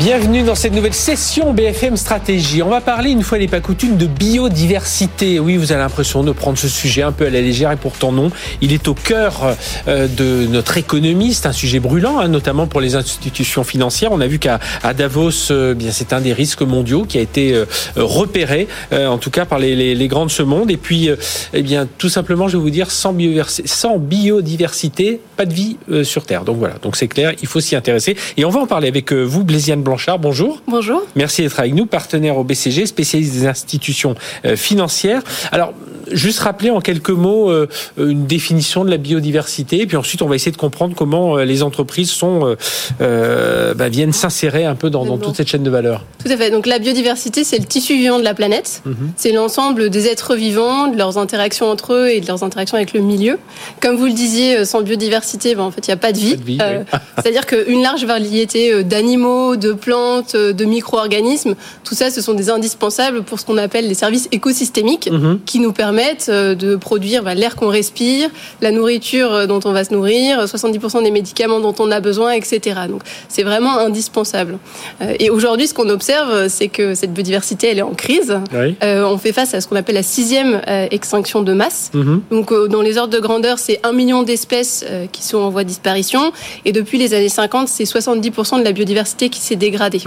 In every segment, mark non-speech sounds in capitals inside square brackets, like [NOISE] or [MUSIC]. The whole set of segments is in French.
Bienvenue dans cette nouvelle session BFM Stratégie. On va parler une fois n'est pas coutume de biodiversité. Oui, vous avez l'impression de prendre ce sujet un peu à la légère et pourtant non. Il est au cœur euh, de notre économie. C'est un sujet brûlant, hein, notamment pour les institutions financières. On a vu qu'à Davos, euh, bien c'est un des risques mondiaux qui a été euh, repéré, en tout cas par les, les, grands de ce monde. Et puis, eh bien, tout simplement, je vais vous dire, sans biodiversité, pas de vie sur Terre. Donc voilà. Donc c'est clair, il faut s'y intéresser. Et on va en parler avec vous, Blaisiane Blanchard, bonjour. Bonjour. Merci d'être avec nous, partenaire au BCG, spécialiste des institutions euh, financières. Alors, juste rappeler en quelques mots euh, une définition de la biodiversité, puis ensuite on va essayer de comprendre comment euh, les entreprises sont, bah, viennent s'insérer un peu dans, toute cette chaîne de valeur. Tout à fait. Donc la biodiversité, c'est le tissu vivant de la planète. Mhm. C'est l'ensemble des êtres vivants, de leurs interactions entre eux et de leurs interactions avec le milieu. Comme vous le disiez, sans biodiversité, ben, en fait, il n'y a pas de vie. [LAUGHS] C'est-à-dire qu'une large variété d'animaux, de plantes, euh, de micro-organismes. Tout ça, ce sont des indispensables pour ce qu'on appelle les services écosystémiques mhm. qui nous permettent euh, de produire bah, l'air qu'on respire, la nourriture euh, dont on va se nourrir, 70% des médicaments dont on a besoin, etc. Donc c'est vraiment indispensable. Et aujourd'hui, ce qu'on observe, c'est que cette biodiversité, elle est en crise. on fait face à ce qu'on appelle la sixième extinction de masse. Mhm. Donc dans les ordres de grandeur, c'est un million d'espèces qui sont en voie de disparition. Et depuis les années 50, c'est 70% de la biodiversité qui s'est dégradée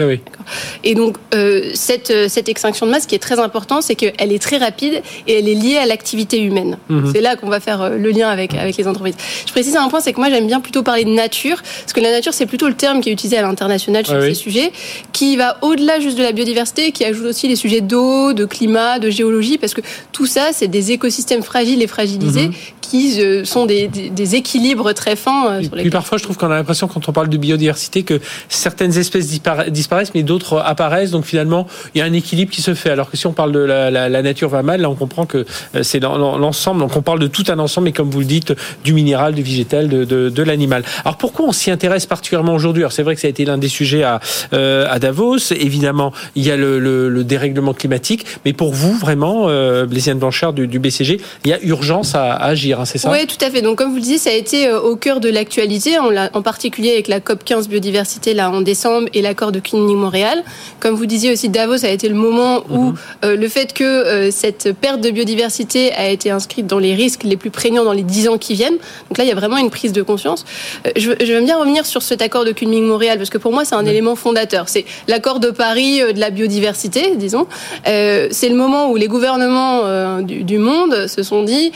et donc, euh, cette, euh, cette extinction de masse, qui est très important, c'est qu'elle est très rapide et elle est liée à l'activité humaine. Mhm. C'est là qu'on va faire euh, le lien avec, avec les entreprises. Je précise un point, c'est que moi, j'aime bien plutôt parler de nature, parce que la nature, c'est plutôt le terme qui est utilisé à l'international sur ces sujets, qui va au-delà juste de la biodiversité, qui ajoute aussi les sujets d'eau, de climat, de géologie, parce que tout ça, c'est des écosystèmes fragiles et fragilisés mhm. qui sont des, des, équilibres très fins. Sur les parfois, je trouve qu'on a l'impression, quand on parle de biodiversité, que certaines espèces disparaissent mais d'autres apparaissent. Donc finalement, il y a un équilibre qui se fait. Alors que si on parle de la, nature va mal, là on comprend que euh, c'est l'ensemble. Donc on parle de tout un ensemble, mais comme vous le dites, du minéral, du végétal, de, de, l'animal. Alors pourquoi on s'y intéresse particulièrement aujourd'hui? Alors c'est vrai que ça a été l'un des sujets à, euh, à Davos. Évidemment, il y a le, dérèglement climatique, mais pour vous vraiment, euh, Blanchard du, BCG, il y a urgence à, agir, hein, c'est ça? Oui, tout à fait. Donc comme vous le disiez, ça a été euh, au cœur de l'actualité, en, particulier avec la COP 15 biodiversité là en décembre et la de Cluny-Montréal. Comme vous disiez aussi, Davos a été le moment où mhm. euh, le fait que euh, cette perte de biodiversité a été inscrite dans les risques les plus prégnants dans les dix ans qui viennent. Donc là, il y a vraiment une prise de conscience. Euh, je, je, veux bien revenir sur cet accord de Kunming-Montréal parce que pour moi, c'est un élément fondateur. C'est l'accord de Paris de la biodiversité, disons. c'est le moment où les gouvernements du, du, monde se sont dit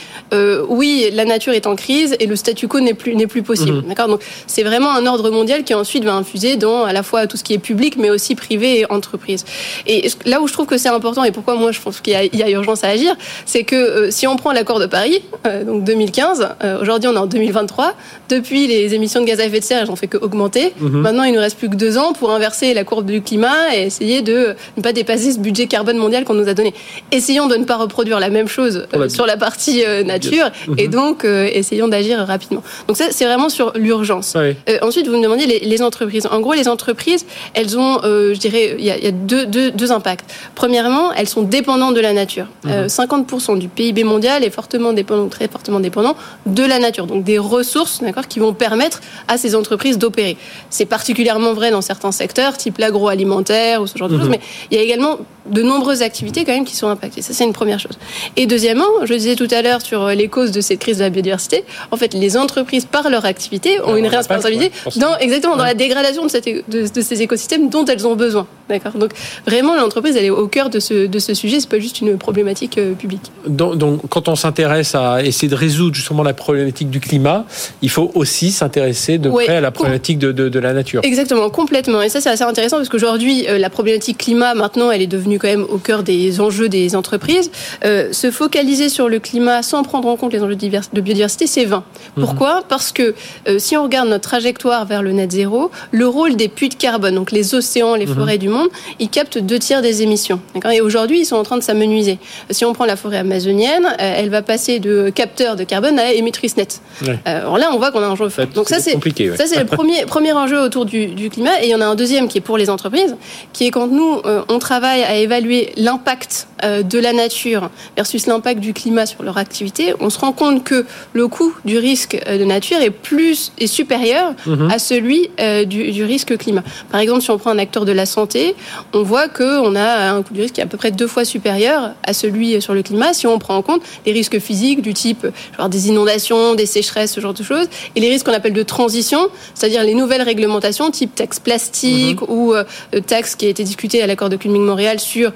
oui, la nature est en crise et le statu quo n'est plus n'est plus possible. Mhm. D'accord? Donc c'est vraiment un ordre mondial qui ensuite va infuser dans à la fois tout ce qui est public, mais aussi privé et entreprise. Et là où je trouve que c'est important et pourquoi moi je pense qu'il y, a urgence à agir, c'est que euh, si on prend l'accord de Paris, euh, donc 2015, euh, aujourd'hui on est en 2023, depuis les émissions de gaz à effet de serre, elles n'ont fait qu'augmenter. Mhm. Maintenant, il nous reste plus que deux ans pour inverser la courbe du climat et essayer de ne pas dépasser ce budget carbone mondial qu'on nous a donné. Essayons de ne pas reproduire la même chose sur la partie nature et mhm. donc essayons d'agir rapidement. Donc ça, c'est vraiment sur l'urgence. ensuite, vous me demandez les, les entreprises. En gros, les entreprises, elles ont, je dirais, il y a, deux, deux, impacts. Premièrement, elles sont dépendantes de la nature. 50% mhm. Du PIB mondial est fortement dépendant, très fortement dépendant de la nature. Donc des ressources, d'accord, qui vont permettre à ces entreprises d'opérer. C'est particulièrement vrai dans certains secteurs, type l'agroalimentaire ou ce genre de mhm. choses, mais il y a également de nombreuses activités quand même qui sont impactées. Ça, c'est une première chose. Et deuxièmement, je disais tout à l'heure sur les causes de cette crise de la biodiversité, en fait, les entreprises, par leur activité, ont une responsabilité dans, exactement, dans la dégradation de, cette, de, ces écosystèmes dont elles ont besoin. D'accord. Donc, vraiment, l'entreprise, elle est au cœur de ce, de ce sujet. C'est pas juste une problématique euh, publique. Donc, donc, quand on s'intéresse à essayer de résoudre justement la problématique du climat, il faut aussi s'intéresser de près à la problématique de, de, de, la nature. Exactement, complètement. Et ça, c'est assez intéressant parce qu'aujourd'hui, euh, la problématique climat, maintenant, elle est devenue quand même au cœur des enjeux des entreprises. Euh, se focaliser sur le climat sans prendre en compte les enjeux de biodiversité, c'est vain. Mhm. Pourquoi? Parce que euh, si on regarde notre trajectoire vers le net zéro, le rôle des puits de carbone, donc les océans, les mhm. forêts du monde, ils captent deux tiers des émissions. Et aujourd'hui, ils sont en train de s'amenuiser. Si on prend la forêt amazonienne, euh, elle va passer de capteur de carbone à émettrice nette. alors là, on voit qu'on a un enjeu fort. Donc ça, c'est compliqué. Ça, c'est le [LAUGHS] premier, premier enjeu autour du, du, climat. Et il y en a un deuxième qui est pour les entreprises, qui est quand nous, on travaille à évaluer l'impact de la nature versus l'impact du climat sur leur activité, on se rend compte que le coût du risque euh, de nature est plus est supérieur mhm. à celui euh, du, risque climat. Par exemple, si on prend un acteur de la santé, on voit qu'on a un coût du risque qui est à peu près deux fois supérieur à celui sur le climat si on prend en compte les risques physiques du type genre des inondations, des sécheresses, ce genre de choses, et les risques qu'on appelle de transition, c'est-à-dire les nouvelles réglementations type taxe plastique mhm. ou euh, taxe qui a été discutée à l'accord de Kunming-Montréal sur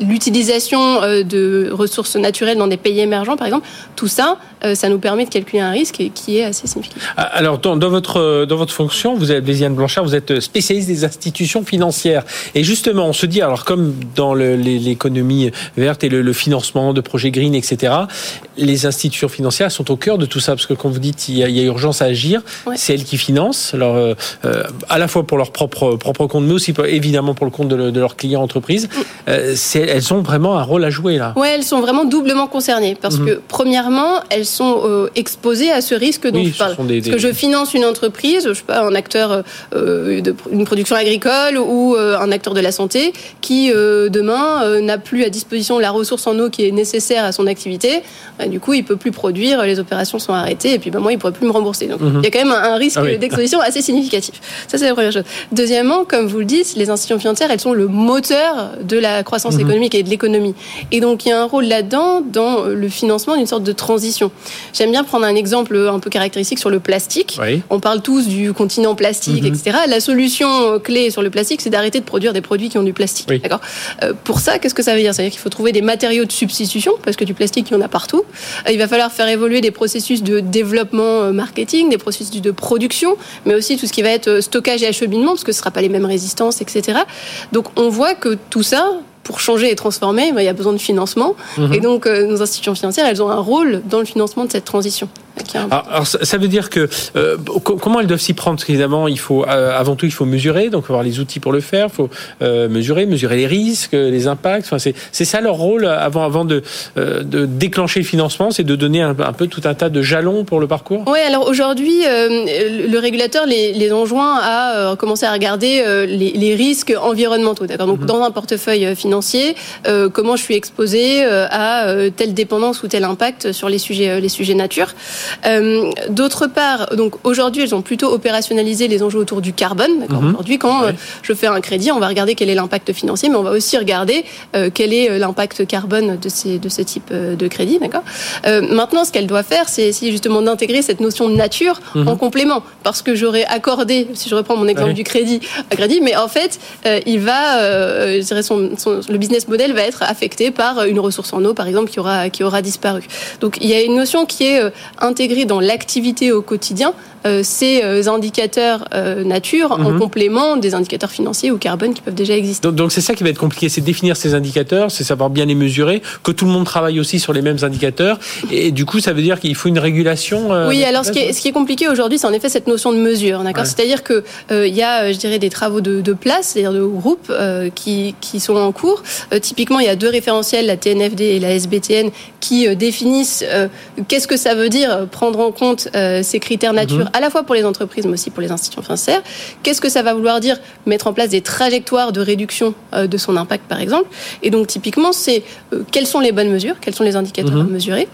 l'utilisation de ressources naturelles dans des pays émergents, par exemple, tout ça, euh, ça nous permet de calculer un risque qui est assez significatif. Ah, alors, dans, votre, dans votre fonction, vous êtes, Béziane Blanchard, vous êtes spécialiste des institutions financières. Et justement, on se dit, alors comme dans l'économie verte et le, financement de projets green, etc., les institutions financières sont au cœur de tout ça, parce que quand vous dites qu'il y, a urgence à agir, c'est elles qui financent, alors, euh, euh, à la fois pour leur propre, propre compte, mais aussi évidemment pour le compte de, leurs clients entreprises. Mm. elles ont vraiment un rôle à jouer là. Oui, elles sont vraiment doublement concernées, parce mhm. que premièrement, elles sont euh, exposées à ce risque dont je parle. Parce que je finance une entreprise, je sais pas, un acteur euh, d'une production agricole ou euh, un acteur de la santé qui demain n'a plus à disposition la ressource en eau qui est nécessaire à son activité. Bah, du coup, il peut plus produire, les opérations sont arrêtées et puis bah, moi, il pourrait plus me rembourser. Donc mhm. il y a quand même un, risque ah d'exposition [LAUGHS] assez significatif. Ça, c'est la première chose. Deuxièmement, comme vous le dites, les institutions financières, elles sont le moteur de la croissance mhm. économique et de l'économie. Et donc il y a un rôle là-dedans dans le financement d'une sorte de transition. J'aime bien prendre un exemple un peu caractéristique sur le plastique. On parle tous du continent plastique, mhm. etc. La solution clé sur le plastique, c'est d'arrêter de produire des produits qui ont du plastique. D'accord? Euh, pour ça, qu'est-ce que ça veut dire? C'est-à-dire qu'il faut trouver des matériaux de substitution parce que du plastique, il y en a partout. Euh, il va falloir faire évoluer des processus de développement euh, marketing, des processus de production, mais aussi tout ce qui va être stockage et acheminement parce que ce ne sera pas les mêmes résistances, etc. Donc on voit que tout ça, pour changer et transformer, bah, il y a besoin de financement. Mhm. Et donc, euh, nos institutions financières, elles ont un rôle dans le financement de cette transition. Alors, ça veut dire que euh, comment elles doivent s'y prendre? Parce qu'évidemment, il faut euh, avant tout il faut mesurer, donc avoir les outils pour le faire. Il faut mesurer, mesurer les risques, les impacts. Enfin, c'est ça leur rôle avant avant de, de déclencher le financement, c'est de donner un, peu tout un tas de jalons pour le parcours. Oui, alors aujourd'hui, le régulateur les, les enjoint à commencer à regarder les, les, risques environnementaux. D'accord? Donc, mhm. dans un portefeuille financier euh, comment je suis exposé euh, à euh, telle dépendance ou tel impact sur les sujets, les sujets nature. D'autre part, donc aujourd'hui, elles ont plutôt opérationnalisé les enjeux autour du carbone. Mhm. Aujourd'hui, quand je fais un crédit, on va regarder quel est l'impact financier, mais on va aussi regarder quel est l'impact carbone de, ces, de ce type de crédit. D'accord? maintenant, ce qu'elle doit faire, c'est essayer justement d'intégrer cette notion de nature mhm. en complément, parce que j'aurais accordé, si je reprends mon exemple du crédit, à crédit, mais en fait, il va, je dirais son, son, le business model va être affecté par une ressource en eau, par exemple, qui aura, qui aura disparu. Donc il y a une notion qui est intégrée dans l'activité au quotidien, ces euh, indicateurs nature en mhm. complément des indicateurs financiers ou carbone qui peuvent déjà exister. Donc c'est ça qui va être compliqué, c'est définir ces indicateurs, c'est savoir bien les mesurer, que tout le monde travaille aussi sur les mêmes indicateurs. Et du coup, ça veut dire qu'il faut une régulation. oui, alors ce qui, est, ce qui est compliqué aujourd'hui, c'est en effet cette notion de mesure, d'accord. C'est-à-dire que il y a, je dirais, des travaux de, de place, c'est-à-dire de groupes qui, qui sont en cours euh, typiquement, il y a deux référentiels, la TNFD et la SBTN, qui euh, définissent euh, qu'est-ce que ça veut dire prendre en compte ces critères nature, mhm. À la fois pour les entreprises, mais aussi pour les institutions financières. Qu'est-ce que ça va vouloir dire mettre en place des trajectoires de réduction de son impact, par exemple? Et donc, typiquement, c'est quelles sont les bonnes mesures, quels sont les indicateurs à mhm. mesurer.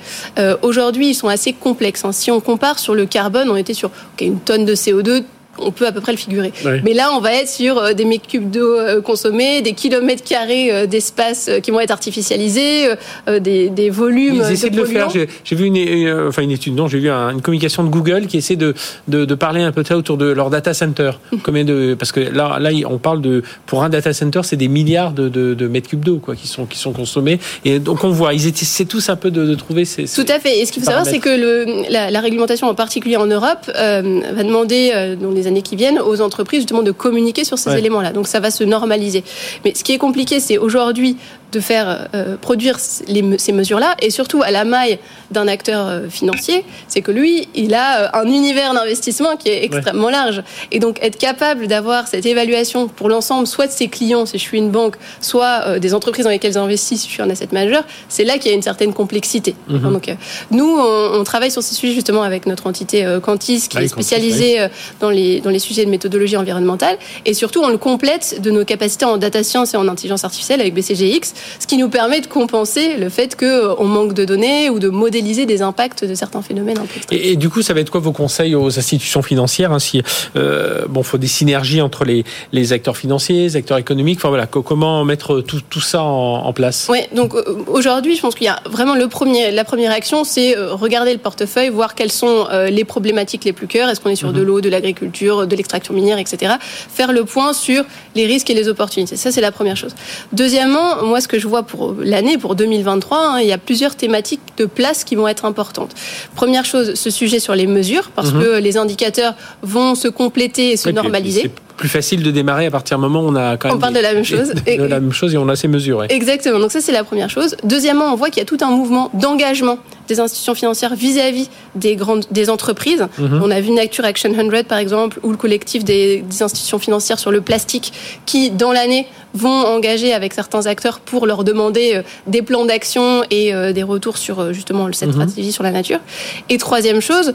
Aujourd'hui, ils sont assez complexes. Hein. Si on compare sur le carbone, on était sur une tonne de CO2 on peut à peu près le figurer. Mais là, on va être sur des mètres cubes d'eau consommés, des kilomètres carrés d'espace qui vont être artificialisés, des, des volumes. Ils essaient de, le faire. J'ai vu une, enfin une étude, non, j'ai vu une communication de Google qui essaie de, de, de, parler un peu de ça autour de leur data center. [LAUGHS] Combien de, parce que là, là, on parle de, pour un data center, c'est des milliards de, de, mètres cubes d'eau quoi, qui sont, qui sont consommés. Et donc on voit, ils essaient tous un peu de, de trouver ces, Tout à fait. Et ce qu'il faut savoir, c'est que le, la, la, réglementation, en particulier en Europe, euh, va demander euh, dans les années qui viennent aux entreprises justement de communiquer sur ces éléments-là. Donc ça va se normaliser. Mais ce qui est compliqué, c'est aujourd'hui de faire euh, produire les, ces mesures-là, et surtout à la maille d'un acteur euh, financier, c'est que lui, il a euh, un univers d'investissement qui est extrêmement large. Et donc être capable d'avoir cette évaluation pour l'ensemble, soit de ses clients, si je suis une banque, soit des entreprises dans lesquelles j'investis, si je suis un asset manager, c'est là qu'il y a une certaine complexité. Mhm. Donc nous, on, on, travaille sur ces sujets justement avec notre entité Quantis, qui est spécialisée dans, les, dans les sujets de méthodologie environnementale, et surtout on le complète de nos capacités en data science et en intelligence artificielle avec BCGX, ce qui nous permet de compenser le fait qu'on euh, manque de données ou de modéliser des impacts de certains phénomènes. Et, et, du coup, ça va être quoi vos conseils aux institutions financières hein, Si euh, bon, faut des synergies entre les, les acteurs financiers, les acteurs économiques. Enfin voilà, comment mettre tout, tout ça en, en place? Oui, donc euh, aujourd'hui, je pense qu'il y a vraiment le premier, la première action, c'est regarder le portefeuille, voir quelles sont les problématiques les plus cœurs. Est-ce qu'on est sur de mhm. l'eau, de l'agriculture, de l'extraction minière, etc. Faire le point sur les risques et les opportunités. Ça, c'est la première chose. Deuxièmement, moi, ce que je vois pour l'année, pour 2023, hein, il y a plusieurs thématiques de place qui vont être importantes. Première chose, ce sujet sur les mesures, parce mhm. que les indicateurs vont se compléter et se normaliser plus facile de démarrer à partir du moment où on a quand même. On parle de la même chose. De, la même chose et on a ces mesures. Exactement. Donc ça, c'est la première chose. Deuxièmement, on voit qu'il y a tout un mouvement d'engagement des institutions financières vis-à-vis des grandes des entreprises. Mhm. On a vu Nature Action 100 par exemple, ou le collectif des, des institutions financières sur le plastique, qui dans l'année vont engager avec certains acteurs pour leur demander euh, des plans d'action et euh, des retours sur euh, justement cette mhm. stratégie sur la nature. Et troisième chose,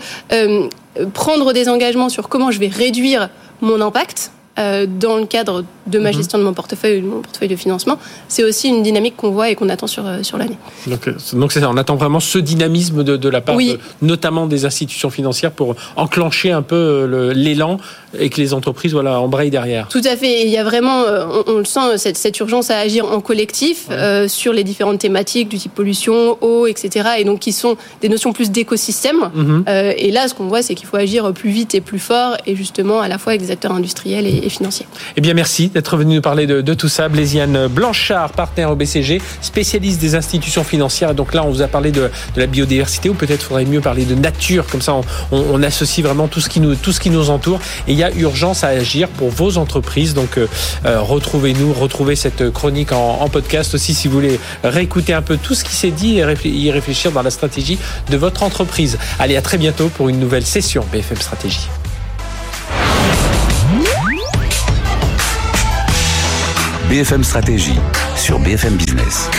prendre des engagements sur comment je vais réduire mon impact euh, dans le cadre de ma mhm. gestion de mon portefeuille, de mon portefeuille de financement, c'est aussi une dynamique qu'on voit et qu'on attend sur, euh, sur l'année. Donc, euh, donc c'est ça, on attend vraiment ce dynamisme de, de la part notamment des institutions financières pour enclencher un peu l'élan et que les entreprises voilà, embrayent derrière. Tout à fait, il y a vraiment, on, le sent, cette, cette, urgence à agir en collectif sur les différentes thématiques du type pollution, eau, etc. Et donc qui sont des notions plus d'écosystème. Mhm. et là, ce qu'on voit, c'est qu'il faut agir plus vite et plus fort et justement à la fois avec des acteurs industriels et financiers. Eh bien, merci d'être venu nous parler de, tout ça. Blaisiane Blanchard, partenaire au BCG, spécialiste des institutions financières. Et donc là, on vous a parlé de, la biodiversité, ou peut-être faudrait mieux parler de nature. Comme ça, on, associe vraiment tout ce, qui nous, tout ce qui nous entoure. Et il y a urgence à agir pour vos entreprises. Donc, euh, euh, retrouvez-nous, retrouvez cette chronique en, en, podcast aussi si vous voulez réécouter un peu tout ce qui s'est dit et y réfléchir dans la stratégie de votre entreprise. Allez, à très bientôt pour une nouvelle session BFM Stratégie. BFM Stratégie sur BFM Business.